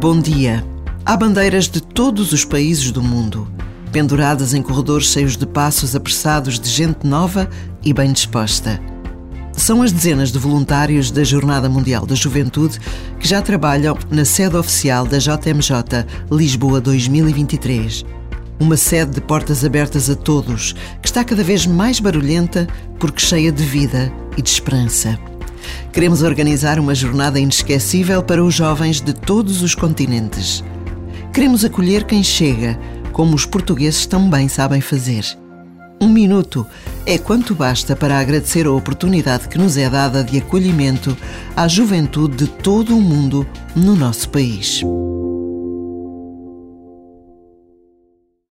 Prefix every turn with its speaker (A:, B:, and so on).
A: Bom dia. Há bandeiras de todos os países do mundo, penduradas em corredores cheios de passos apressados de gente nova e bem disposta. São as dezenas de voluntários da Jornada Mundial da Juventude que já trabalham na sede oficial da JMJ Lisboa 2023. Uma sede de portas abertas a todos, que está cada vez mais barulhenta porque cheia de vida e de esperança. Queremos organizar uma jornada inesquecível para os jovens de todos os continentes. Queremos acolher quem chega, como os portugueses também sabem fazer. Um minuto é quanto basta para agradecer a oportunidade que nos é dada de acolhimento à juventude de todo o mundo no nosso país.